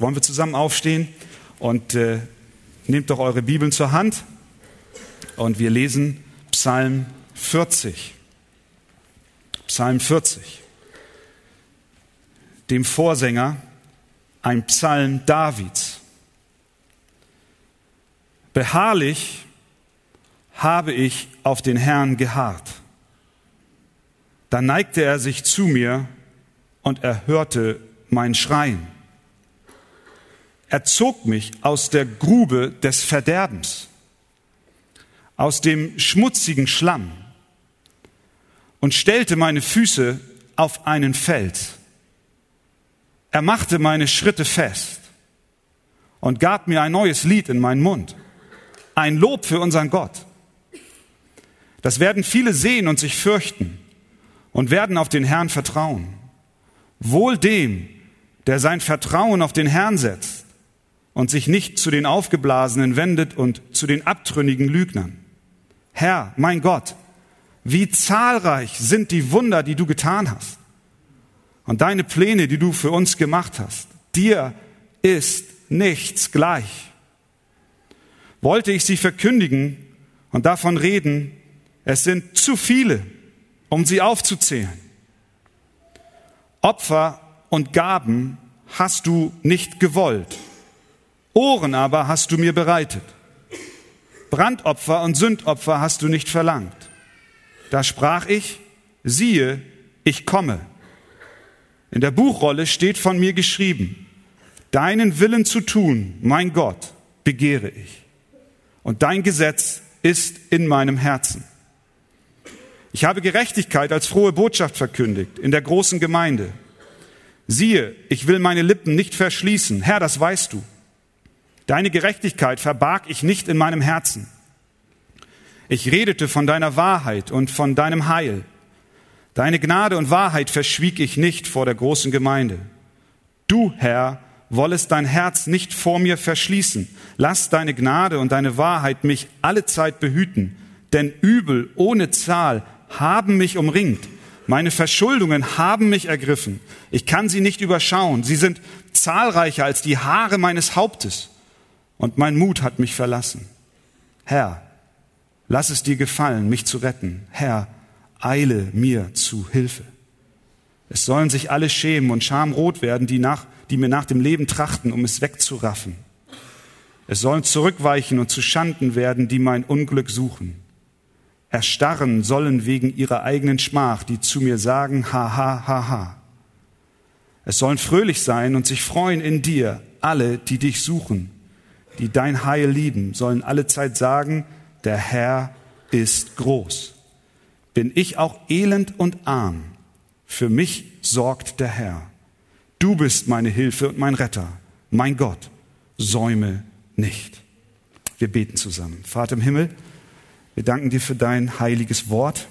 Wollen wir zusammen aufstehen und äh, nehmt doch eure Bibeln zur Hand und wir lesen Psalm 40. Psalm 40. Dem Vorsänger ein Psalm Davids. Beharrlich habe ich auf den Herrn geharrt. Da neigte er sich zu mir und erhörte mein Schreien. Er zog mich aus der Grube des Verderbens, aus dem schmutzigen Schlamm und stellte meine Füße auf einen Fels. Er machte meine Schritte fest und gab mir ein neues Lied in meinen Mund, ein Lob für unseren Gott. Das werden viele sehen und sich fürchten und werden auf den Herrn vertrauen. Wohl dem, der sein Vertrauen auf den Herrn setzt und sich nicht zu den Aufgeblasenen wendet und zu den abtrünnigen Lügnern. Herr, mein Gott, wie zahlreich sind die Wunder, die du getan hast und deine Pläne, die du für uns gemacht hast. Dir ist nichts gleich. Wollte ich sie verkündigen und davon reden, es sind zu viele, um sie aufzuzählen. Opfer und Gaben hast du nicht gewollt Ohren aber hast du mir bereitet. Brandopfer und Sündopfer hast du nicht verlangt. Da sprach ich, siehe, ich komme. In der Buchrolle steht von mir geschrieben, deinen Willen zu tun, mein Gott, begehre ich. Und dein Gesetz ist in meinem Herzen. Ich habe Gerechtigkeit als frohe Botschaft verkündigt in der großen Gemeinde. Siehe, ich will meine Lippen nicht verschließen. Herr, das weißt du. Deine Gerechtigkeit verbarg ich nicht in meinem Herzen. Ich redete von deiner Wahrheit und von deinem Heil. Deine Gnade und Wahrheit verschwieg ich nicht vor der großen Gemeinde. Du, Herr, wollest dein Herz nicht vor mir verschließen. Lass deine Gnade und deine Wahrheit mich alle Zeit behüten, denn Übel ohne Zahl haben mich umringt. Meine Verschuldungen haben mich ergriffen. Ich kann sie nicht überschauen. Sie sind zahlreicher als die Haare meines Hauptes und mein Mut hat mich verlassen. Herr, lass es dir gefallen, mich zu retten. Herr, eile mir zu Hilfe. Es sollen sich alle schämen und schamrot werden, die, nach, die mir nach dem Leben trachten, um es wegzuraffen. Es sollen zurückweichen und zu Schanden werden, die mein Unglück suchen. Erstarren sollen wegen ihrer eigenen Schmach, die zu mir sagen, ha, ha, ha, ha. Es sollen fröhlich sein und sich freuen in dir, alle, die dich suchen die dein Heil lieben, sollen alle Zeit sagen, der Herr ist groß. Bin ich auch elend und arm, für mich sorgt der Herr. Du bist meine Hilfe und mein Retter, mein Gott, säume nicht. Wir beten zusammen. Vater im Himmel, wir danken dir für dein heiliges Wort,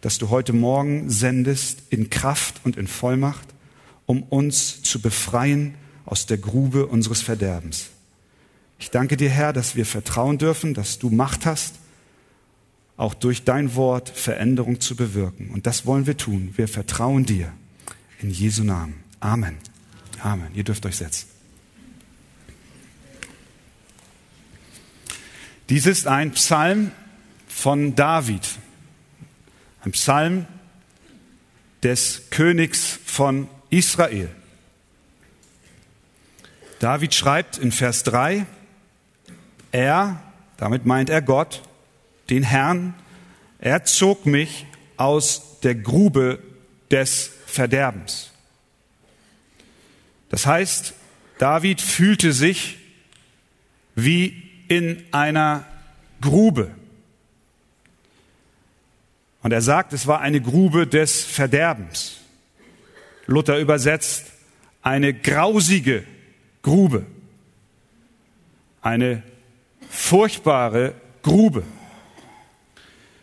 das du heute Morgen sendest in Kraft und in Vollmacht, um uns zu befreien aus der Grube unseres Verderbens. Ich danke dir, Herr, dass wir vertrauen dürfen, dass du Macht hast, auch durch dein Wort Veränderung zu bewirken. Und das wollen wir tun. Wir vertrauen dir. In Jesu Namen. Amen. Amen. Ihr dürft euch setzen. Dies ist ein Psalm von David. Ein Psalm des Königs von Israel. David schreibt in Vers 3, er, damit meint er Gott, den Herrn, er zog mich aus der Grube des Verderbens. Das heißt, David fühlte sich wie in einer Grube. Und er sagt, es war eine Grube des Verderbens. Luther übersetzt eine grausige Grube, eine furchtbare Grube.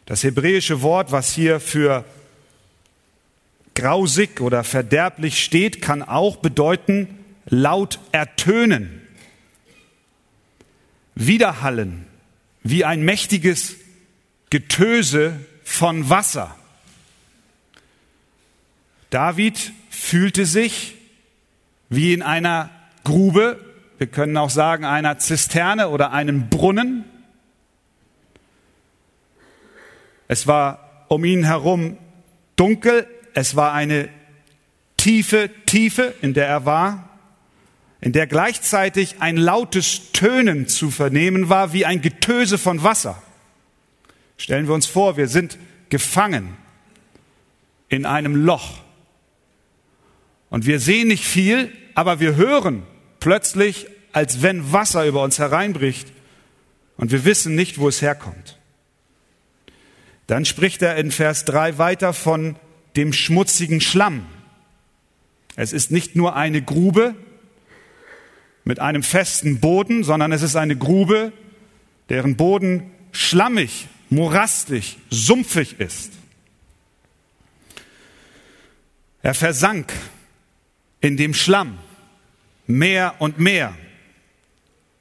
Das hebräische Wort, was hier für grausig oder verderblich steht, kann auch bedeuten laut ertönen, widerhallen, wie ein mächtiges Getöse von Wasser. David fühlte sich wie in einer Grube, wir können auch sagen einer Zisterne oder einem Brunnen. Es war um ihn herum dunkel, es war eine tiefe Tiefe, in der er war, in der gleichzeitig ein lautes Tönen zu vernehmen war, wie ein Getöse von Wasser. Stellen wir uns vor, wir sind gefangen in einem Loch. Und wir sehen nicht viel, aber wir hören plötzlich, als wenn Wasser über uns hereinbricht und wir wissen nicht, wo es herkommt. Dann spricht er in Vers 3 weiter von dem schmutzigen Schlamm. Es ist nicht nur eine Grube mit einem festen Boden, sondern es ist eine Grube, deren Boden schlammig, morastig, sumpfig ist. Er versank in dem Schlamm mehr und mehr.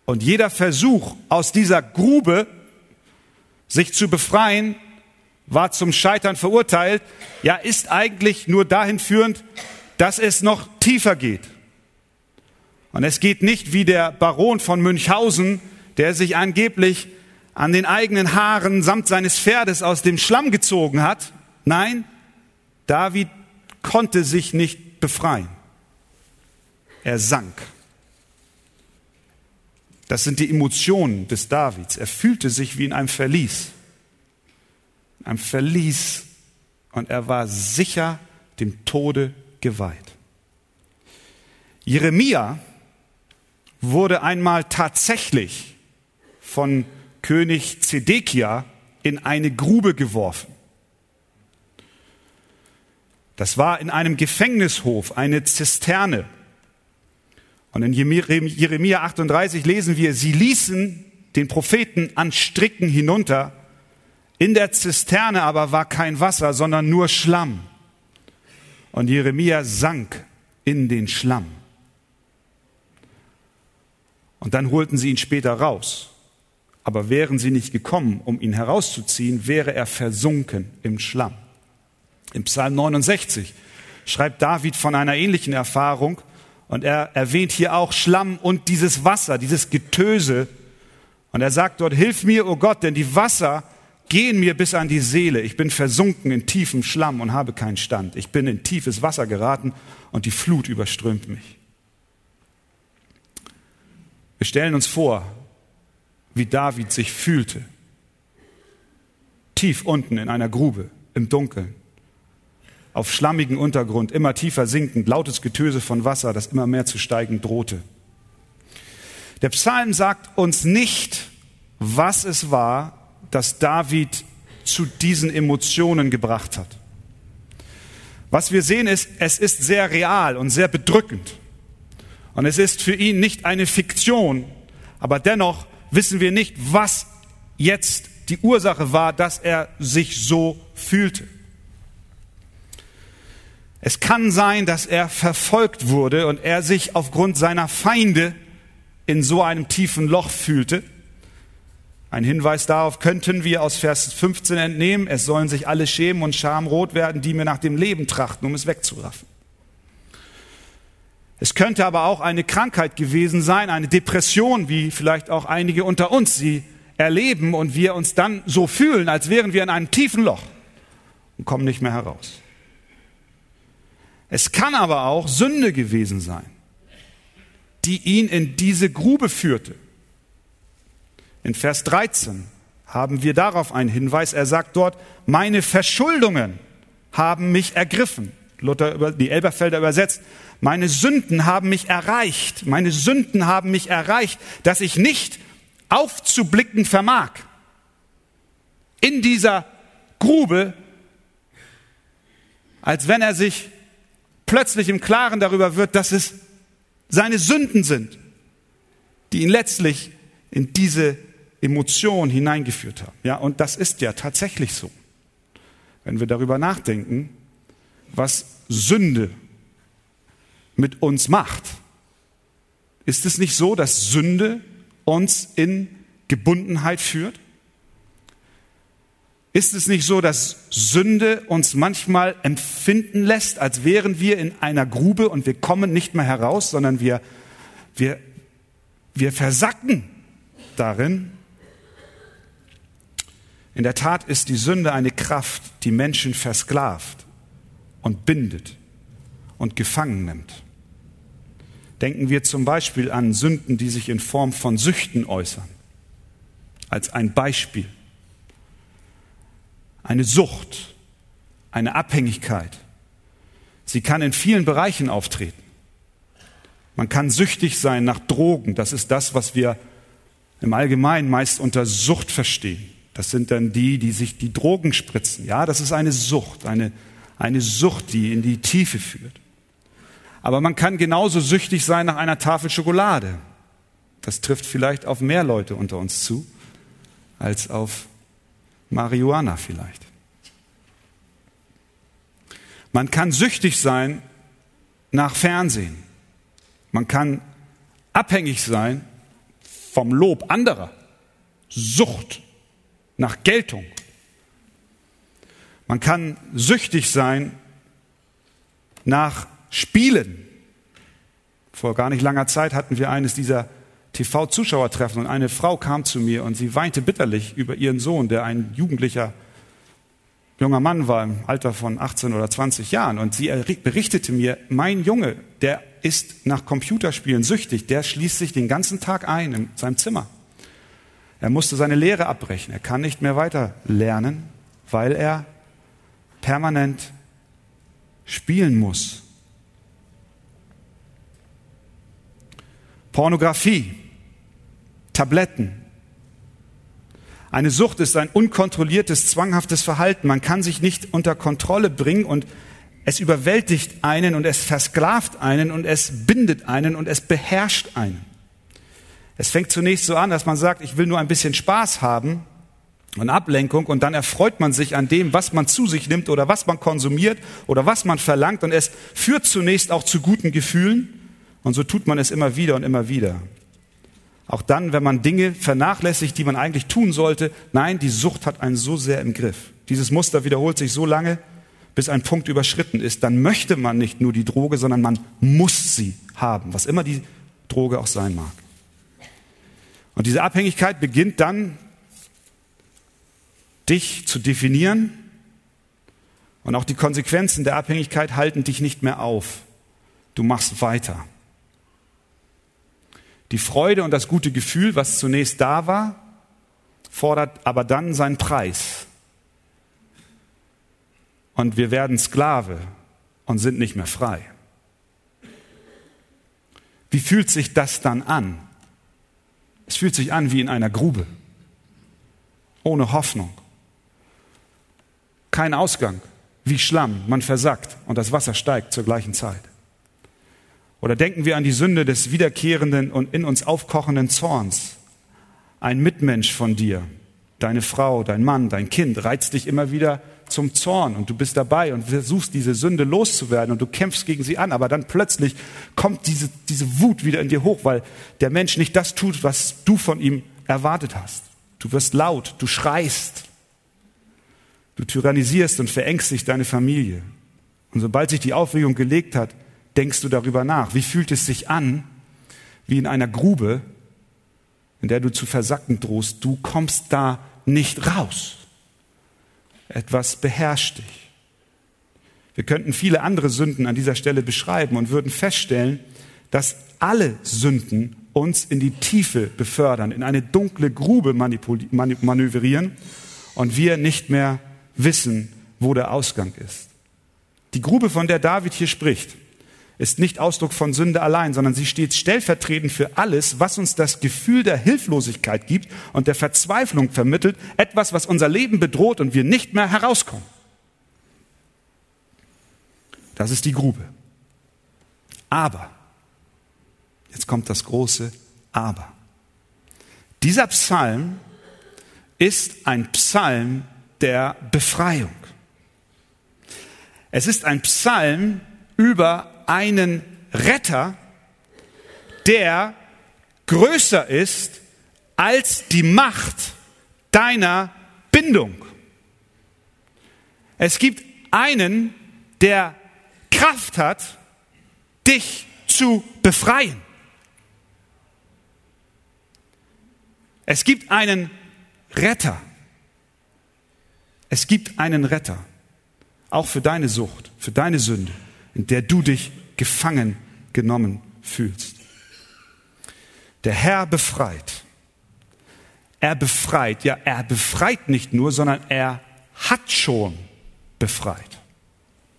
Und jeder Versuch aus dieser Grube, sich zu befreien, war zum Scheitern verurteilt, ja ist eigentlich nur dahin führend, dass es noch tiefer geht. Und es geht nicht wie der Baron von Münchhausen, der sich angeblich an den eigenen Haaren samt seines Pferdes aus dem Schlamm gezogen hat. Nein, David konnte sich nicht befreien. Er sank. Das sind die Emotionen des Davids. Er fühlte sich wie in einem Verlies. In einem Verlies. Und er war sicher dem Tode geweiht. Jeremia wurde einmal tatsächlich von König Zedekia in eine Grube geworfen. Das war in einem Gefängnishof, eine Zisterne. Und in Jeremia 38 lesen wir, sie ließen den Propheten an Stricken hinunter. In der Zisterne aber war kein Wasser, sondern nur Schlamm. Und Jeremia sank in den Schlamm. Und dann holten sie ihn später raus. Aber wären sie nicht gekommen, um ihn herauszuziehen, wäre er versunken im Schlamm. Im Psalm 69 schreibt David von einer ähnlichen Erfahrung. Und er erwähnt hier auch Schlamm und dieses Wasser, dieses Getöse. Und er sagt dort, hilf mir, o oh Gott, denn die Wasser gehen mir bis an die Seele. Ich bin versunken in tiefem Schlamm und habe keinen Stand. Ich bin in tiefes Wasser geraten und die Flut überströmt mich. Wir stellen uns vor, wie David sich fühlte. Tief unten in einer Grube, im Dunkeln auf schlammigen Untergrund, immer tiefer sinkend, lautes Getöse von Wasser, das immer mehr zu steigen drohte. Der Psalm sagt uns nicht, was es war, das David zu diesen Emotionen gebracht hat. Was wir sehen ist, es ist sehr real und sehr bedrückend. Und es ist für ihn nicht eine Fiktion, aber dennoch wissen wir nicht, was jetzt die Ursache war, dass er sich so fühlte. Es kann sein, dass er verfolgt wurde und er sich aufgrund seiner Feinde in so einem tiefen Loch fühlte. Ein Hinweis darauf könnten wir aus Vers 15 entnehmen, es sollen sich alle schämen und schamrot werden, die mir nach dem Leben trachten, um es wegzuraffen. Es könnte aber auch eine Krankheit gewesen sein, eine Depression, wie vielleicht auch einige unter uns sie erleben und wir uns dann so fühlen, als wären wir in einem tiefen Loch und kommen nicht mehr heraus. Es kann aber auch Sünde gewesen sein, die ihn in diese Grube führte. In Vers 13 haben wir darauf einen Hinweis. Er sagt dort, meine Verschuldungen haben mich ergriffen. Luther, die Elberfelder übersetzt, meine Sünden haben mich erreicht. Meine Sünden haben mich erreicht, dass ich nicht aufzublicken vermag. In dieser Grube, als wenn er sich plötzlich im Klaren darüber wird, dass es seine Sünden sind, die ihn letztlich in diese Emotion hineingeführt haben. Ja, und das ist ja tatsächlich so. Wenn wir darüber nachdenken, was Sünde mit uns macht, ist es nicht so, dass Sünde uns in Gebundenheit führt? Ist es nicht so, dass Sünde uns manchmal empfinden lässt, als wären wir in einer Grube und wir kommen nicht mehr heraus, sondern wir Wir, wir versacken darin. In der Tat ist die Sünde eine Kraft, die Menschen versklavt und bindet und gefangen nimmt. Denken wir zum Beispiel an Sünden, die sich in Form von Süchten äußern. Als ein Beispiel. Eine Sucht, eine Abhängigkeit. Sie kann in vielen Bereichen auftreten. Man kann süchtig sein nach Drogen. Das ist das, was wir im Allgemeinen meist unter Sucht verstehen. Das sind dann die, die sich die Drogen spritzen. Ja, das ist eine Sucht, eine, eine Sucht, die in die Tiefe führt. Aber man kann genauso süchtig sein nach einer Tafel Schokolade. Das trifft vielleicht auf mehr Leute unter uns zu als auf Marihuana vielleicht. Man kann süchtig sein nach Fernsehen. Man kann abhängig sein vom Lob anderer. Sucht nach Geltung. Man kann süchtig sein nach Spielen. Vor gar nicht langer Zeit hatten wir eines dieser TV-Zuschauertreffen und eine Frau kam zu mir und sie weinte bitterlich über ihren Sohn, der ein jugendlicher junger Mann war im Alter von 18 oder 20 Jahren. Und sie berichtete mir, mein Junge, der ist nach Computerspielen süchtig, der schließt sich den ganzen Tag ein in seinem Zimmer. Er musste seine Lehre abbrechen. Er kann nicht mehr weiter lernen, weil er permanent spielen muss. Pornografie, Tabletten. Eine Sucht ist ein unkontrolliertes, zwanghaftes Verhalten. Man kann sich nicht unter Kontrolle bringen und es überwältigt einen und es versklavt einen und es bindet einen und es beherrscht einen. Es fängt zunächst so an, dass man sagt, ich will nur ein bisschen Spaß haben und Ablenkung und dann erfreut man sich an dem, was man zu sich nimmt oder was man konsumiert oder was man verlangt und es führt zunächst auch zu guten Gefühlen und so tut man es immer wieder und immer wieder. Auch dann, wenn man Dinge vernachlässigt, die man eigentlich tun sollte. Nein, die Sucht hat einen so sehr im Griff. Dieses Muster wiederholt sich so lange, bis ein Punkt überschritten ist. Dann möchte man nicht nur die Droge, sondern man muss sie haben, was immer die Droge auch sein mag. Und diese Abhängigkeit beginnt dann, dich zu definieren. Und auch die Konsequenzen der Abhängigkeit halten dich nicht mehr auf. Du machst weiter. Die Freude und das gute Gefühl, was zunächst da war, fordert aber dann seinen Preis. Und wir werden Sklave und sind nicht mehr frei. Wie fühlt sich das dann an? Es fühlt sich an wie in einer Grube, ohne Hoffnung, kein Ausgang, wie Schlamm, man versackt und das Wasser steigt zur gleichen Zeit. Oder denken wir an die Sünde des wiederkehrenden und in uns aufkochenden Zorns. Ein Mitmensch von dir, deine Frau, dein Mann, dein Kind reizt dich immer wieder zum Zorn und du bist dabei und versuchst diese Sünde loszuwerden und du kämpfst gegen sie an, aber dann plötzlich kommt diese, diese Wut wieder in dir hoch, weil der Mensch nicht das tut, was du von ihm erwartet hast. Du wirst laut, du schreist, du tyrannisierst und verängstigst deine Familie. Und sobald sich die Aufregung gelegt hat, denkst du darüber nach? Wie fühlt es sich an, wie in einer Grube, in der du zu versacken drohst? Du kommst da nicht raus. Etwas beherrscht dich. Wir könnten viele andere Sünden an dieser Stelle beschreiben und würden feststellen, dass alle Sünden uns in die Tiefe befördern, in eine dunkle Grube manövrieren und wir nicht mehr wissen, wo der Ausgang ist. Die Grube, von der David hier spricht, ist nicht Ausdruck von Sünde allein, sondern sie steht stellvertretend für alles, was uns das Gefühl der Hilflosigkeit gibt und der Verzweiflung vermittelt, etwas, was unser Leben bedroht und wir nicht mehr herauskommen. Das ist die Grube. Aber, jetzt kommt das große Aber. Dieser Psalm ist ein Psalm der Befreiung. Es ist ein Psalm über einen Retter, der größer ist als die Macht deiner Bindung. Es gibt einen, der Kraft hat, dich zu befreien. Es gibt einen Retter. Es gibt einen Retter. Auch für deine Sucht, für deine Sünde, in der du dich gefangen genommen fühlst. Der Herr befreit. Er befreit, ja, er befreit nicht nur, sondern er hat schon befreit.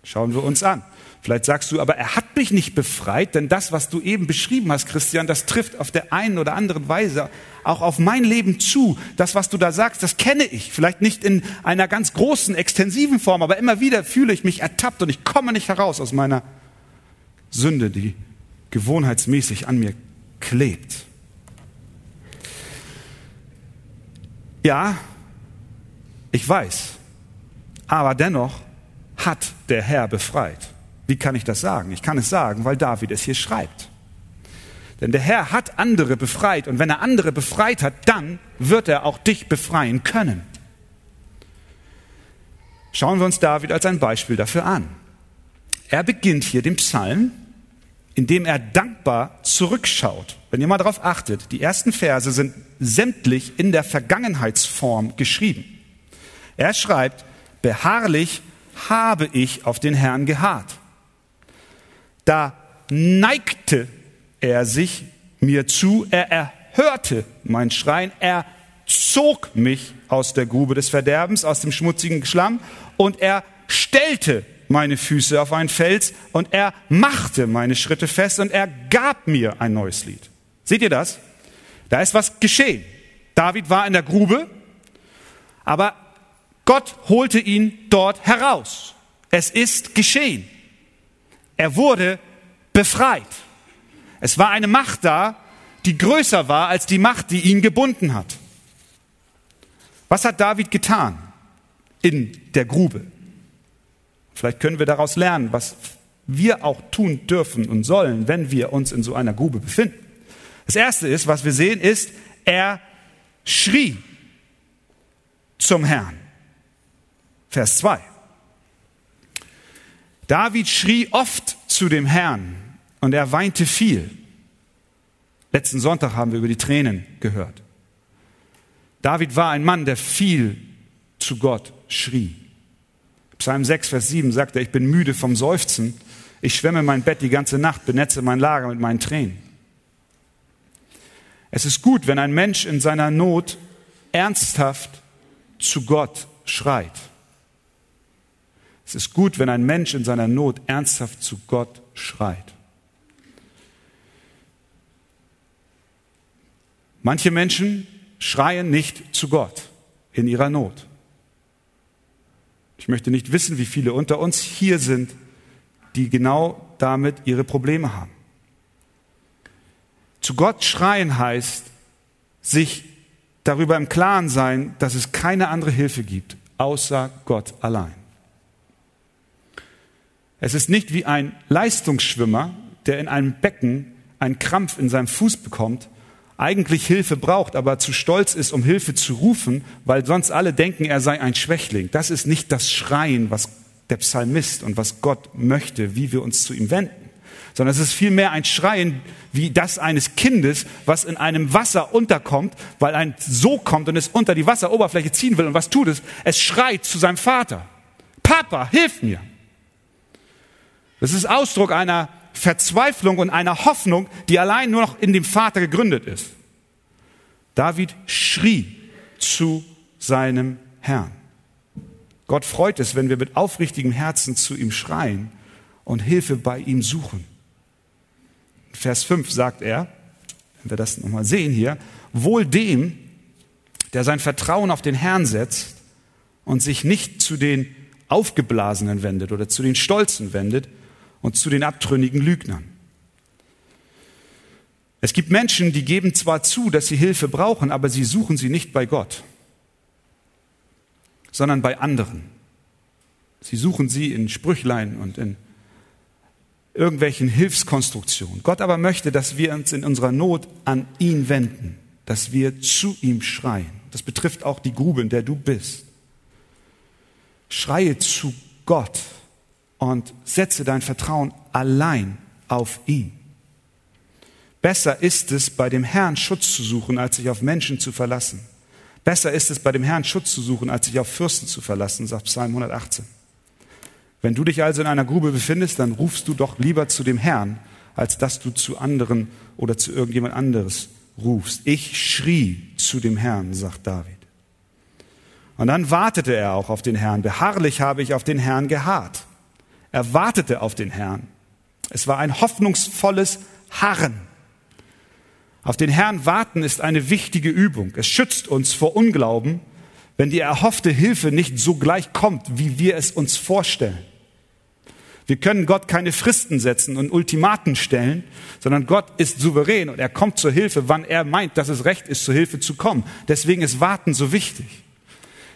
Schauen wir uns an. Vielleicht sagst du, aber er hat mich nicht befreit, denn das, was du eben beschrieben hast, Christian, das trifft auf der einen oder anderen Weise auch auf mein Leben zu. Das, was du da sagst, das kenne ich. Vielleicht nicht in einer ganz großen, extensiven Form, aber immer wieder fühle ich mich ertappt und ich komme nicht heraus aus meiner Sünde, die gewohnheitsmäßig an mir klebt. Ja, ich weiß, aber dennoch hat der Herr befreit. Wie kann ich das sagen? Ich kann es sagen, weil David es hier schreibt. Denn der Herr hat andere befreit und wenn er andere befreit hat, dann wird er auch dich befreien können. Schauen wir uns David als ein Beispiel dafür an. Er beginnt hier den Psalm, indem er dankbar zurückschaut. Wenn ihr mal darauf achtet, die ersten Verse sind sämtlich in der Vergangenheitsform geschrieben. Er schreibt, beharrlich habe ich auf den Herrn geharrt. Da neigte er sich mir zu, er erhörte mein Schreien, er zog mich aus der Grube des Verderbens, aus dem schmutzigen Schlamm und er stellte meine Füße auf einen Fels und er machte meine Schritte fest und er gab mir ein neues Lied. Seht ihr das? Da ist was geschehen. David war in der Grube, aber Gott holte ihn dort heraus. Es ist geschehen. Er wurde befreit. Es war eine Macht da, die größer war als die Macht, die ihn gebunden hat. Was hat David getan in der Grube? Vielleicht können wir daraus lernen, was wir auch tun dürfen und sollen, wenn wir uns in so einer Grube befinden. Das Erste ist, was wir sehen, ist, er schrie zum Herrn. Vers 2. David schrie oft zu dem Herrn und er weinte viel. Letzten Sonntag haben wir über die Tränen gehört. David war ein Mann, der viel zu Gott schrie. Psalm 6, Vers 7 sagt er, ich bin müde vom Seufzen, ich schwemme mein Bett die ganze Nacht, benetze mein Lager mit meinen Tränen. Es ist gut, wenn ein Mensch in seiner Not ernsthaft zu Gott schreit. Es ist gut, wenn ein Mensch in seiner Not ernsthaft zu Gott schreit. Manche Menschen schreien nicht zu Gott in ihrer Not. Ich möchte nicht wissen, wie viele unter uns hier sind, die genau damit ihre Probleme haben. Zu Gott schreien heißt, sich darüber im Klaren sein, dass es keine andere Hilfe gibt, außer Gott allein. Es ist nicht wie ein Leistungsschwimmer, der in einem Becken einen Krampf in seinem Fuß bekommt, eigentlich Hilfe braucht, aber zu stolz ist, um Hilfe zu rufen, weil sonst alle denken, er sei ein Schwächling. Das ist nicht das Schreien, was der Psalmist und was Gott möchte, wie wir uns zu ihm wenden, sondern es ist vielmehr ein Schreien wie das eines Kindes, was in einem Wasser unterkommt, weil ein so kommt und es unter die Wasseroberfläche ziehen will. Und was tut es? Es schreit zu seinem Vater. Papa, hilf mir. Das ist Ausdruck einer Verzweiflung und einer Hoffnung, die allein nur noch in dem Vater gegründet ist. David schrie zu seinem Herrn. Gott freut es, wenn wir mit aufrichtigem Herzen zu ihm schreien und Hilfe bei ihm suchen. Vers 5 sagt er, wenn wir das nochmal sehen hier, wohl dem, der sein Vertrauen auf den Herrn setzt und sich nicht zu den Aufgeblasenen wendet oder zu den Stolzen wendet, und zu den abtrünnigen Lügnern. Es gibt Menschen, die geben zwar zu, dass sie Hilfe brauchen, aber sie suchen sie nicht bei Gott, sondern bei anderen. Sie suchen sie in Sprüchlein und in irgendwelchen Hilfskonstruktionen. Gott aber möchte, dass wir uns in unserer Not an ihn wenden, dass wir zu ihm schreien. Das betrifft auch die Grube, in der du bist. Schreie zu Gott und setze dein Vertrauen allein auf ihn. Besser ist es, bei dem Herrn Schutz zu suchen, als sich auf Menschen zu verlassen. Besser ist es, bei dem Herrn Schutz zu suchen, als sich auf Fürsten zu verlassen, sagt Psalm 118. Wenn du dich also in einer Grube befindest, dann rufst du doch lieber zu dem Herrn, als dass du zu anderen oder zu irgendjemand anderes rufst. Ich schrie zu dem Herrn, sagt David. Und dann wartete er auch auf den Herrn. Beharrlich habe ich auf den Herrn geharrt. Er wartete auf den Herrn. Es war ein hoffnungsvolles Harren. Auf den Herrn warten ist eine wichtige Übung. Es schützt uns vor Unglauben, wenn die erhoffte Hilfe nicht so gleich kommt, wie wir es uns vorstellen. Wir können Gott keine Fristen setzen und Ultimaten stellen, sondern Gott ist souverän und er kommt zur Hilfe, wann er meint, dass es recht ist, zur Hilfe zu kommen. Deswegen ist Warten so wichtig.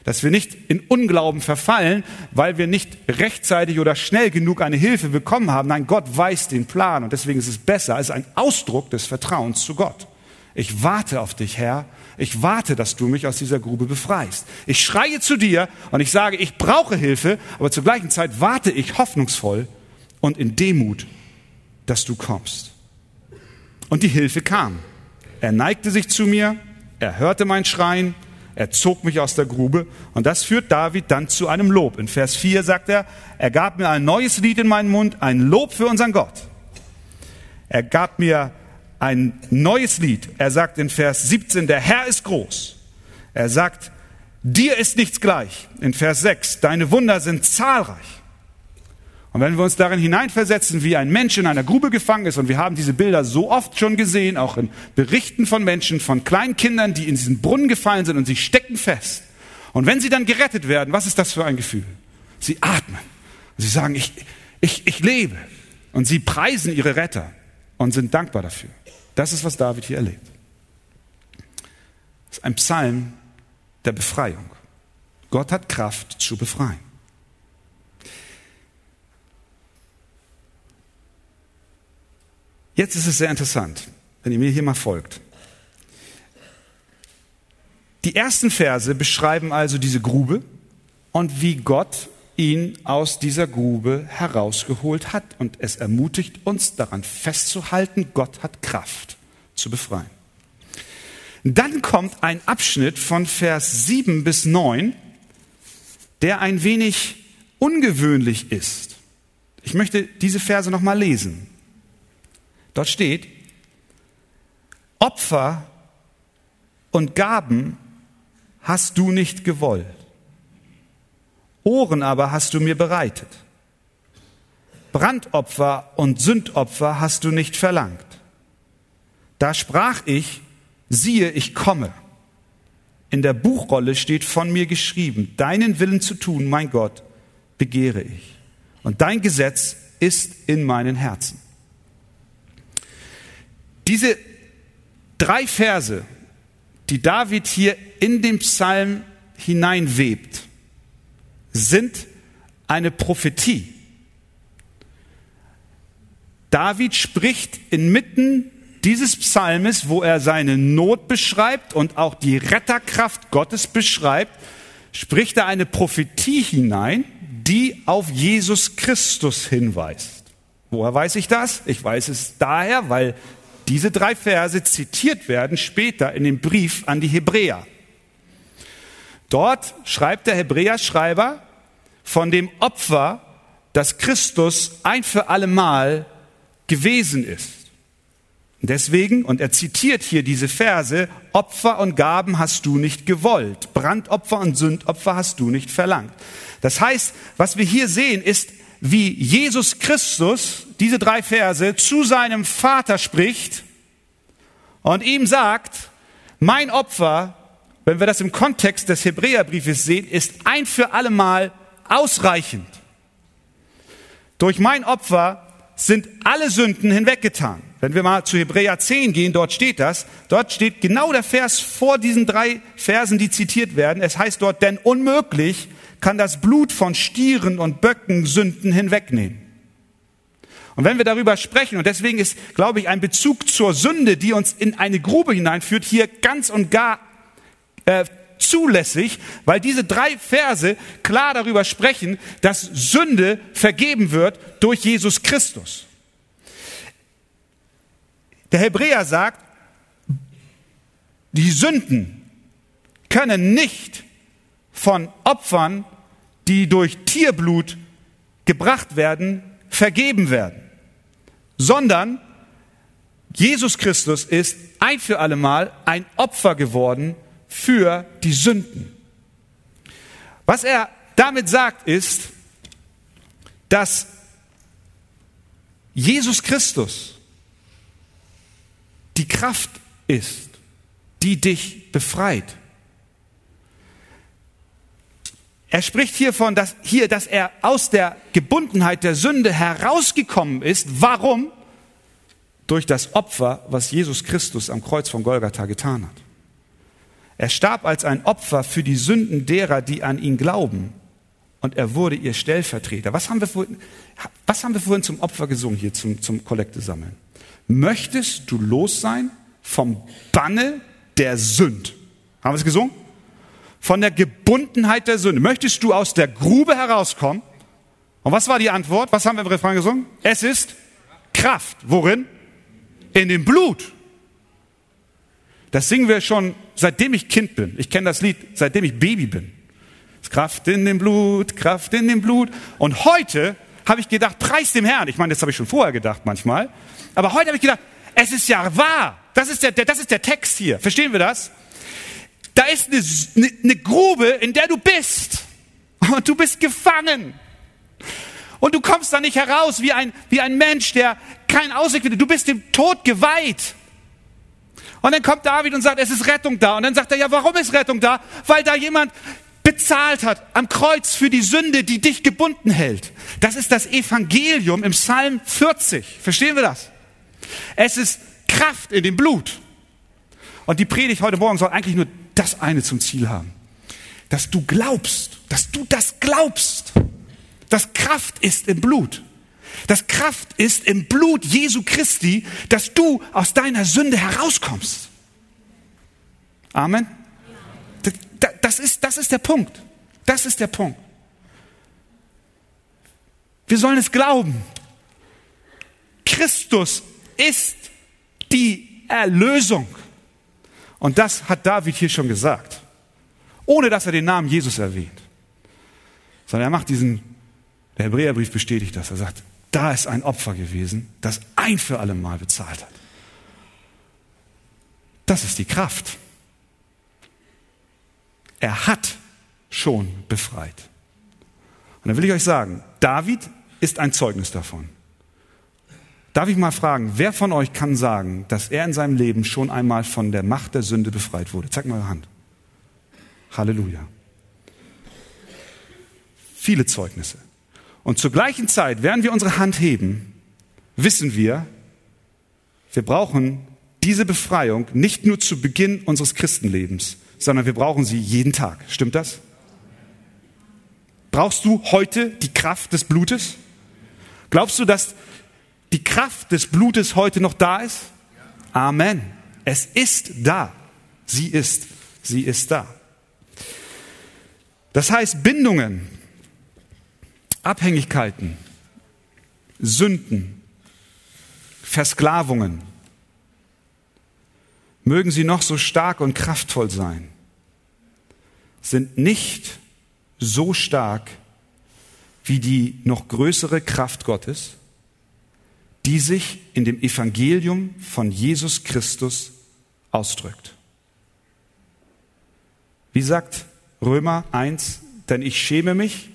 Dass wir nicht in Unglauben verfallen, weil wir nicht rechtzeitig oder schnell genug eine Hilfe bekommen haben. Nein, Gott weiß den Plan und deswegen ist es besser, als ein Ausdruck des Vertrauens zu Gott. Ich warte auf dich, Herr. Ich warte, dass du mich aus dieser Grube befreist. Ich schreie zu dir und ich sage, ich brauche Hilfe, aber zur gleichen Zeit warte ich hoffnungsvoll und in Demut, dass du kommst. Und die Hilfe kam. Er neigte sich zu mir, er hörte mein Schreien er zog mich aus der Grube und das führt David dann zu einem Lob. In Vers 4 sagt er, er gab mir ein neues Lied in meinen Mund, ein Lob für unseren Gott. Er gab mir ein neues Lied. Er sagt in Vers 17, der Herr ist groß. Er sagt, dir ist nichts gleich. In Vers 6, deine Wunder sind zahlreich. Und wenn wir uns darin hineinversetzen, wie ein Mensch in einer Grube gefangen ist, und wir haben diese Bilder so oft schon gesehen, auch in Berichten von Menschen, von kleinen Kindern, die in diesen Brunnen gefallen sind und sie stecken fest. Und wenn sie dann gerettet werden, was ist das für ein Gefühl? Sie atmen. Sie sagen, ich, ich, ich lebe. Und sie preisen ihre Retter und sind dankbar dafür. Das ist, was David hier erlebt. Das ist ein Psalm der Befreiung. Gott hat Kraft zu befreien. Jetzt ist es sehr interessant, wenn ihr mir hier mal folgt. Die ersten Verse beschreiben also diese Grube und wie Gott ihn aus dieser Grube herausgeholt hat. Und es ermutigt uns daran festzuhalten, Gott hat Kraft zu befreien. Dann kommt ein Abschnitt von Vers 7 bis 9, der ein wenig ungewöhnlich ist. Ich möchte diese Verse nochmal lesen. Dort steht, Opfer und Gaben hast du nicht gewollt. Ohren aber hast du mir bereitet. Brandopfer und Sündopfer hast du nicht verlangt. Da sprach ich, siehe, ich komme. In der Buchrolle steht von mir geschrieben, deinen Willen zu tun, mein Gott, begehre ich. Und dein Gesetz ist in meinen Herzen. Diese drei Verse, die David hier in den Psalm hineinwebt, sind eine Prophetie. David spricht inmitten dieses Psalmes, wo er seine Not beschreibt und auch die Retterkraft Gottes beschreibt, spricht er eine Prophetie hinein, die auf Jesus Christus hinweist. Woher weiß ich das? Ich weiß es daher, weil diese drei Verse zitiert werden später in dem Brief an die Hebräer. Dort schreibt der Hebräerschreiber von dem Opfer, das Christus ein für allemal gewesen ist. Deswegen, und er zitiert hier diese Verse, Opfer und Gaben hast du nicht gewollt, Brandopfer und Sündopfer hast du nicht verlangt. Das heißt, was wir hier sehen, ist, wie Jesus Christus diese drei Verse zu seinem Vater spricht und ihm sagt, mein Opfer, wenn wir das im Kontext des Hebräerbriefes sehen, ist ein für allemal ausreichend. Durch mein Opfer sind alle Sünden hinweggetan. Wenn wir mal zu Hebräer 10 gehen, dort steht das. Dort steht genau der Vers vor diesen drei Versen, die zitiert werden. Es heißt dort, denn unmöglich kann das Blut von Stieren und Böcken Sünden hinwegnehmen. Und wenn wir darüber sprechen, und deswegen ist, glaube ich, ein Bezug zur Sünde, die uns in eine Grube hineinführt, hier ganz und gar äh, zulässig, weil diese drei Verse klar darüber sprechen, dass Sünde vergeben wird durch Jesus Christus. Der Hebräer sagt, die Sünden können nicht von Opfern, die durch Tierblut gebracht werden, vergeben werden, sondern Jesus Christus ist ein für allemal ein Opfer geworden für die Sünden. Was er damit sagt ist, dass Jesus Christus die Kraft ist, die dich befreit. Er spricht hiervon, dass hier, dass er aus der Gebundenheit der Sünde herausgekommen ist. Warum? Durch das Opfer, was Jesus Christus am Kreuz von Golgatha getan hat. Er starb als ein Opfer für die Sünden derer, die an ihn glauben. Und er wurde ihr Stellvertreter. Was haben wir vorhin, was haben wir vorhin zum Opfer gesungen hier, zum, zum Kollekte sammeln? Möchtest du los sein vom Banne der Sünd? Haben wir es gesungen? Von der Gebundenheit der Sünde. Möchtest du aus der Grube herauskommen? Und was war die Antwort? Was haben wir im Refrain gesungen? Es ist Kraft. Worin? In dem Blut. Das singen wir schon seitdem ich Kind bin. Ich kenne das Lied, seitdem ich Baby bin. Kraft in dem Blut, Kraft in dem Blut. Und heute habe ich gedacht, preis dem Herrn. Ich meine, das habe ich schon vorher gedacht manchmal. Aber heute habe ich gedacht, es ist ja wahr. Das ist der, das ist der Text hier. Verstehen wir das? Da ist eine, eine, Grube, in der du bist. Und du bist gefangen. Und du kommst da nicht heraus wie ein, wie ein Mensch, der keinen Ausweg findet. Du bist dem Tod geweiht. Und dann kommt David und sagt, es ist Rettung da. Und dann sagt er, ja, warum ist Rettung da? Weil da jemand bezahlt hat am Kreuz für die Sünde, die dich gebunden hält. Das ist das Evangelium im Psalm 40. Verstehen wir das? Es ist Kraft in dem Blut. Und die Predigt heute Morgen soll eigentlich nur das eine zum Ziel haben. Dass du glaubst, dass du das glaubst, dass Kraft ist im Blut. Das Kraft ist im Blut Jesu Christi, dass du aus deiner Sünde herauskommst. Amen. Das ist, das ist der Punkt. Das ist der Punkt. Wir sollen es glauben. Christus ist die Erlösung. Und das hat David hier schon gesagt. Ohne dass er den Namen Jesus erwähnt. Sondern er macht diesen, der Hebräerbrief bestätigt das. Er sagt, da ist ein Opfer gewesen, das ein für alle Mal bezahlt hat. Das ist die Kraft. Er hat schon befreit. Und dann will ich euch sagen, David ist ein Zeugnis davon. Darf ich mal fragen, wer von euch kann sagen, dass er in seinem Leben schon einmal von der Macht der Sünde befreit wurde? Zeig mal eure Hand. Halleluja. Viele Zeugnisse. Und zur gleichen Zeit, während wir unsere Hand heben, wissen wir, wir brauchen diese Befreiung nicht nur zu Beginn unseres Christenlebens, sondern wir brauchen sie jeden Tag. Stimmt das? Brauchst du heute die Kraft des Blutes? Glaubst du, dass die Kraft des Blutes heute noch da ist? Amen. Es ist da. Sie ist. Sie ist da. Das heißt, Bindungen, Abhängigkeiten, Sünden, Versklavungen, mögen sie noch so stark und kraftvoll sein, sind nicht so stark wie die noch größere Kraft Gottes, die sich in dem Evangelium von Jesus Christus ausdrückt. Wie sagt Römer 1, denn ich schäme mich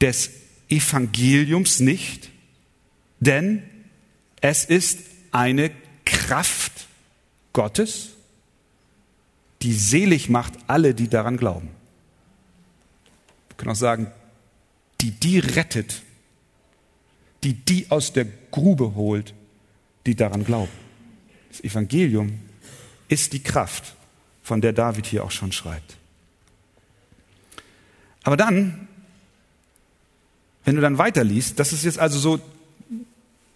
des Evangeliums nicht, denn es ist eine Kraft Gottes, die selig macht alle, die daran glauben. Wir können auch sagen, die die rettet, die die aus der Grube holt, die daran glauben. Das Evangelium ist die Kraft, von der David hier auch schon schreibt. Aber dann wenn du dann weiterliest, das ist jetzt also so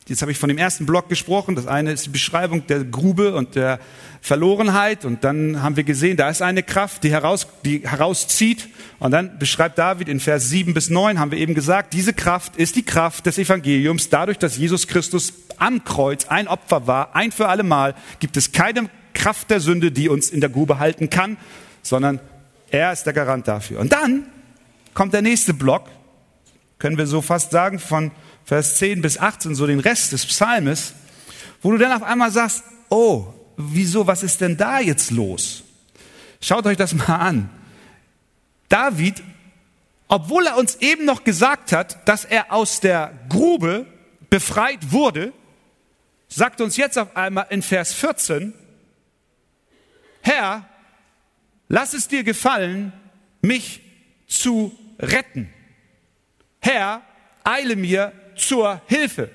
Jetzt habe ich von dem ersten Block gesprochen. Das eine ist die Beschreibung der Grube und der Verlorenheit. Und dann haben wir gesehen, da ist eine Kraft, die, heraus, die herauszieht. Und dann beschreibt David in Vers 7 bis 9, haben wir eben gesagt, diese Kraft ist die Kraft des Evangeliums. Dadurch, dass Jesus Christus am Kreuz ein Opfer war, ein für alle Mal, gibt es keine Kraft der Sünde, die uns in der Grube halten kann, sondern er ist der Garant dafür. Und dann kommt der nächste Block, können wir so fast sagen, von Vers 10 bis 18, so den Rest des Psalmes, wo du dann auf einmal sagst, oh, wieso, was ist denn da jetzt los? Schaut euch das mal an. David, obwohl er uns eben noch gesagt hat, dass er aus der Grube befreit wurde, sagt uns jetzt auf einmal in Vers 14, Herr, lass es dir gefallen, mich zu retten. Herr, eile mir zur Hilfe.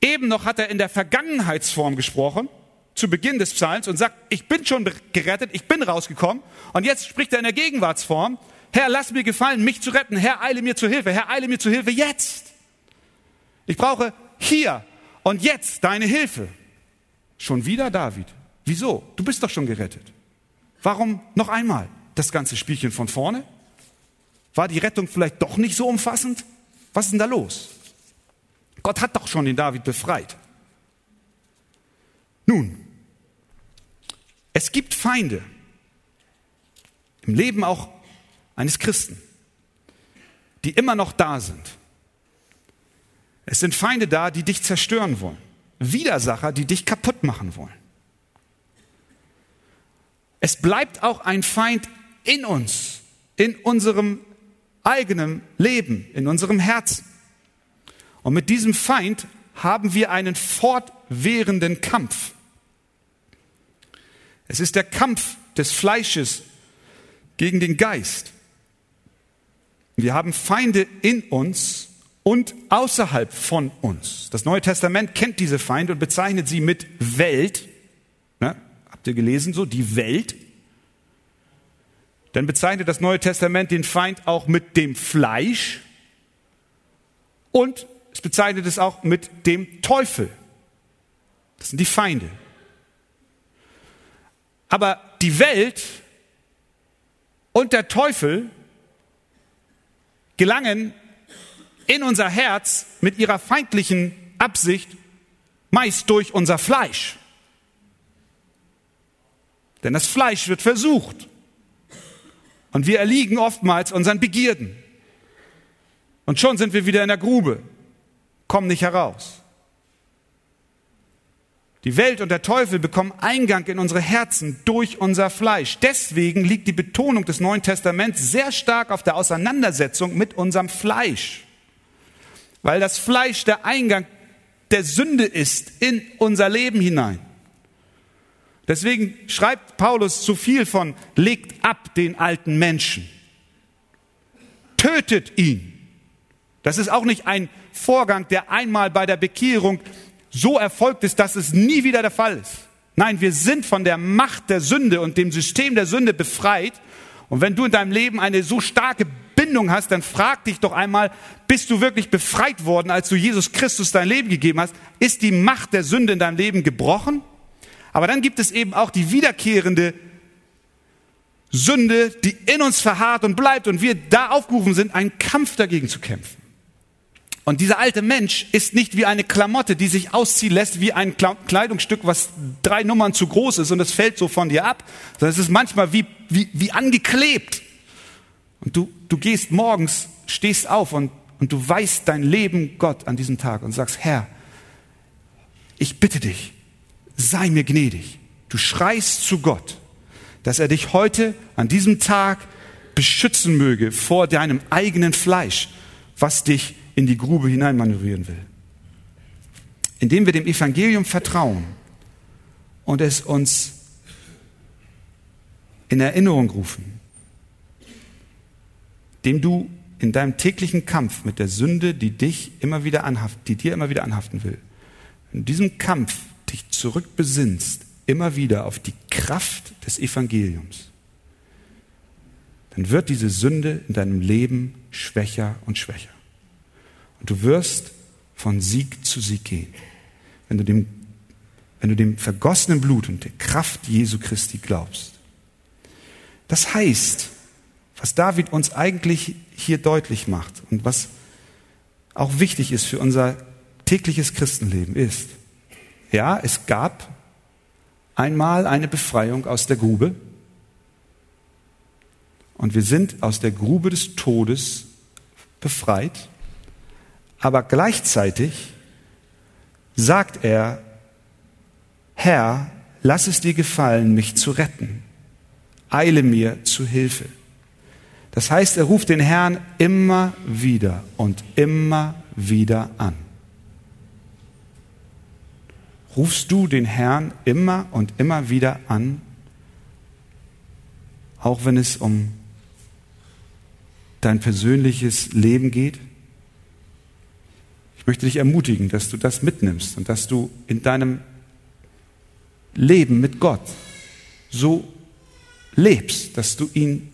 Eben noch hat er in der Vergangenheitsform gesprochen, zu Beginn des Psalms, und sagt, ich bin schon gerettet, ich bin rausgekommen. Und jetzt spricht er in der Gegenwartsform, Herr, lass mir gefallen, mich zu retten. Herr, eile mir zur Hilfe. Herr, eile mir zur Hilfe jetzt. Ich brauche hier und jetzt deine Hilfe. Schon wieder David. Wieso? Du bist doch schon gerettet. Warum noch einmal das ganze Spielchen von vorne? War die Rettung vielleicht doch nicht so umfassend? Was ist denn da los? Gott hat doch schon den David befreit. Nun, es gibt Feinde im Leben auch eines Christen, die immer noch da sind. Es sind Feinde da, die dich zerstören wollen. Widersacher, die dich kaputt machen wollen. Es bleibt auch ein Feind in uns, in unserem eigenen Leben, in unserem Herzen. Und mit diesem Feind haben wir einen fortwährenden Kampf. Es ist der Kampf des Fleisches gegen den Geist. Wir haben Feinde in uns und außerhalb von uns. Das Neue Testament kennt diese Feinde und bezeichnet sie mit Welt. Ne? Habt ihr gelesen so? Die Welt. Dann bezeichnet das Neue Testament den Feind auch mit dem Fleisch und es bezeichnet es auch mit dem Teufel. Das sind die Feinde. Aber die Welt und der Teufel gelangen in unser Herz mit ihrer feindlichen Absicht meist durch unser Fleisch. Denn das Fleisch wird versucht. Und wir erliegen oftmals unseren Begierden. Und schon sind wir wieder in der Grube, kommen nicht heraus. Die Welt und der Teufel bekommen Eingang in unsere Herzen durch unser Fleisch. Deswegen liegt die Betonung des Neuen Testaments sehr stark auf der Auseinandersetzung mit unserem Fleisch. Weil das Fleisch der Eingang der Sünde ist in unser Leben hinein. Deswegen schreibt Paulus zu viel von, legt ab den alten Menschen. Tötet ihn. Das ist auch nicht ein Vorgang, der einmal bei der Bekehrung so erfolgt ist, dass es nie wieder der Fall ist. Nein, wir sind von der Macht der Sünde und dem System der Sünde befreit. Und wenn du in deinem Leben eine so starke Bindung hast, dann frag dich doch einmal, bist du wirklich befreit worden, als du Jesus Christus dein Leben gegeben hast? Ist die Macht der Sünde in deinem Leben gebrochen? Aber dann gibt es eben auch die wiederkehrende Sünde, die in uns verharrt und bleibt und wir da aufgerufen sind, einen Kampf dagegen zu kämpfen. Und dieser alte Mensch ist nicht wie eine Klamotte, die sich ausziehen lässt, wie ein Kleidungsstück, was drei Nummern zu groß ist und es fällt so von dir ab, sondern es ist manchmal wie, wie, wie angeklebt. Und du, du gehst morgens, stehst auf und, und du weißt dein Leben Gott an diesem Tag und sagst, Herr, ich bitte dich, sei mir gnädig. Du schreist zu Gott, dass er dich heute an diesem Tag beschützen möge vor deinem eigenen Fleisch, was dich in die Grube hineinmanövrieren will. Indem wir dem Evangelium vertrauen und es uns in Erinnerung rufen, dem du in deinem täglichen Kampf mit der Sünde, die dich immer wieder anhaft, die dir immer wieder anhaften will, in diesem Kampf dich zurückbesinnst, immer wieder auf die Kraft des Evangeliums, dann wird diese Sünde in deinem Leben schwächer und schwächer. Und du wirst von Sieg zu Sieg gehen. Wenn du dem, wenn du dem vergossenen Blut und der Kraft Jesu Christi glaubst. Das heißt, was David uns eigentlich hier deutlich macht und was auch wichtig ist für unser tägliches Christenleben ist, ja, es gab einmal eine Befreiung aus der Grube und wir sind aus der Grube des Todes befreit, aber gleichzeitig sagt er, Herr, lass es dir gefallen, mich zu retten. Eile mir zu Hilfe. Das heißt, er ruft den Herrn immer wieder und immer wieder an. Rufst du den Herrn immer und immer wieder an, auch wenn es um dein persönliches Leben geht? Ich möchte dich ermutigen, dass du das mitnimmst und dass du in deinem Leben mit Gott so lebst, dass du ihn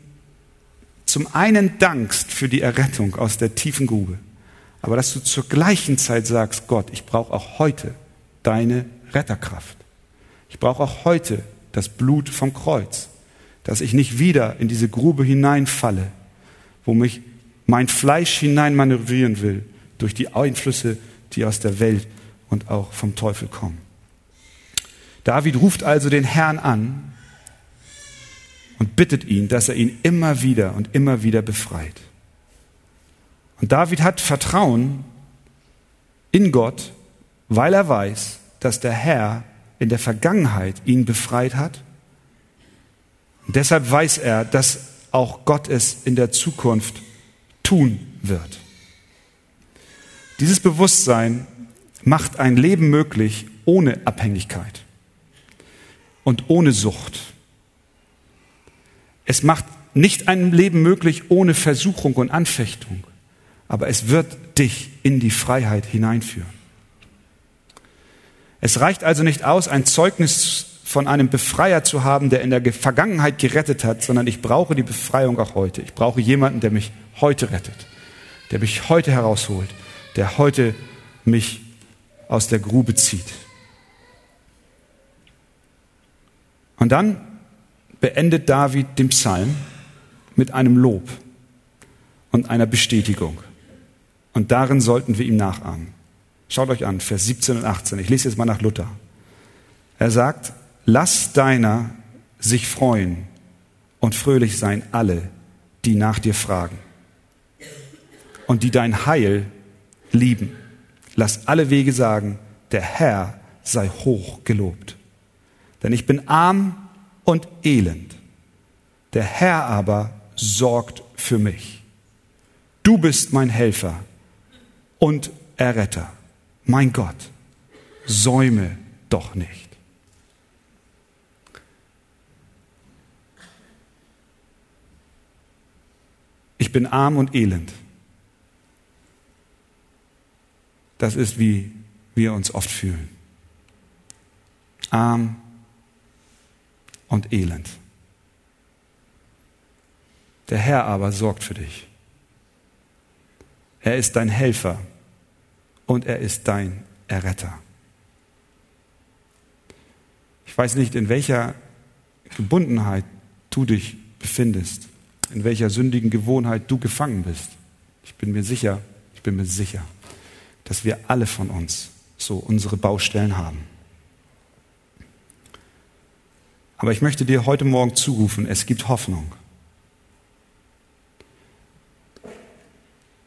zum einen dankst für die Errettung aus der tiefen Grube, aber dass du zur gleichen Zeit sagst, Gott, ich brauche auch heute deine Retterkraft. Ich brauche auch heute das Blut vom Kreuz, dass ich nicht wieder in diese Grube hineinfalle, wo mich mein Fleisch hineinmanövrieren will durch die Einflüsse, die aus der Welt und auch vom Teufel kommen. David ruft also den Herrn an und bittet ihn, dass er ihn immer wieder und immer wieder befreit. Und David hat Vertrauen in Gott, weil er weiß, dass der Herr in der Vergangenheit ihn befreit hat. Und deshalb weiß er, dass auch Gott es in der Zukunft tun wird. Dieses Bewusstsein macht ein Leben möglich ohne Abhängigkeit und ohne Sucht es macht nicht ein Leben möglich ohne Versuchung und Anfechtung, aber es wird dich in die Freiheit hineinführen. Es reicht also nicht aus, ein Zeugnis von einem Befreier zu haben, der in der Vergangenheit gerettet hat, sondern ich brauche die Befreiung auch heute. Ich brauche jemanden, der mich heute rettet, der mich heute herausholt, der heute mich aus der Grube zieht. Und dann beendet David den Psalm mit einem Lob und einer Bestätigung. Und darin sollten wir ihm nachahmen. Schaut euch an, Vers 17 und 18. Ich lese jetzt mal nach Luther. Er sagt, lass deiner sich freuen und fröhlich sein alle, die nach dir fragen und die dein Heil lieben. Lass alle Wege sagen, der Herr sei hoch gelobt. Denn ich bin arm und elend. Der Herr aber sorgt für mich. Du bist mein Helfer und Erretter. Mein Gott, säume doch nicht. Ich bin arm und elend. Das ist, wie wir uns oft fühlen. Arm und Elend. Der Herr aber sorgt für dich. Er ist dein Helfer und er ist dein Erretter. Ich weiß nicht, in welcher Gebundenheit du dich befindest, in welcher sündigen Gewohnheit du gefangen bist. Ich bin mir sicher, ich bin mir sicher, dass wir alle von uns so unsere Baustellen haben. Aber ich möchte dir heute Morgen zurufen, es gibt Hoffnung.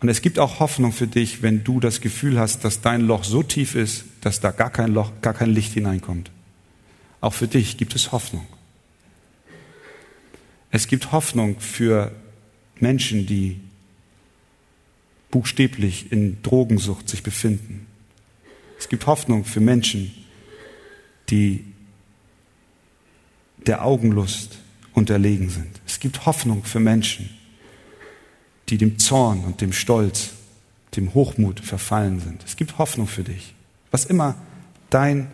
Und es gibt auch Hoffnung für dich, wenn du das Gefühl hast, dass dein Loch so tief ist, dass da gar kein Loch, gar kein Licht hineinkommt. Auch für dich gibt es Hoffnung. Es gibt Hoffnung für Menschen, die buchstäblich in Drogensucht sich befinden. Es gibt Hoffnung für Menschen, die der Augenlust unterlegen sind. Es gibt Hoffnung für Menschen, die dem Zorn und dem Stolz, dem Hochmut verfallen sind. Es gibt Hoffnung für dich, was immer dein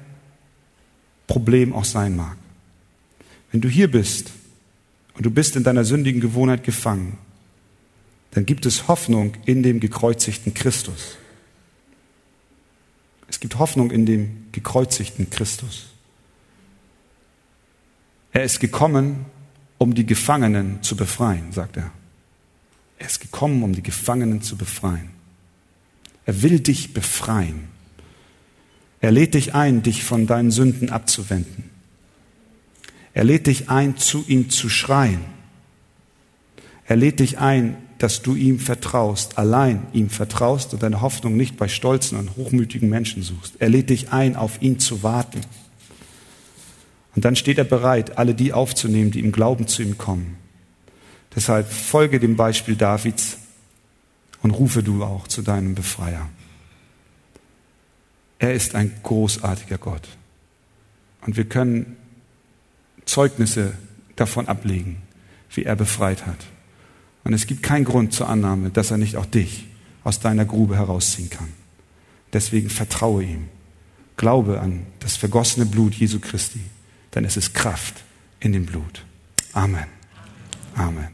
Problem auch sein mag. Wenn du hier bist und du bist in deiner sündigen Gewohnheit gefangen, dann gibt es Hoffnung in dem gekreuzigten Christus. Es gibt Hoffnung in dem gekreuzigten Christus. Er ist gekommen, um die Gefangenen zu befreien, sagt er. Er ist gekommen, um die Gefangenen zu befreien. Er will dich befreien. Er lädt dich ein, dich von deinen Sünden abzuwenden. Er lädt dich ein, zu ihm zu schreien. Er lädt dich ein, dass du ihm vertraust, allein ihm vertraust und deine Hoffnung nicht bei stolzen und hochmütigen Menschen suchst. Er lädt dich ein, auf ihn zu warten. Und dann steht er bereit, alle die aufzunehmen, die im Glauben zu ihm kommen. Deshalb folge dem Beispiel Davids und rufe du auch zu deinem Befreier. Er ist ein großartiger Gott. Und wir können Zeugnisse davon ablegen, wie er befreit hat. Und es gibt keinen Grund zur Annahme, dass er nicht auch dich aus deiner Grube herausziehen kann. Deswegen vertraue ihm. Glaube an das vergossene Blut Jesu Christi, denn es ist Kraft in dem Blut. Amen. Amen.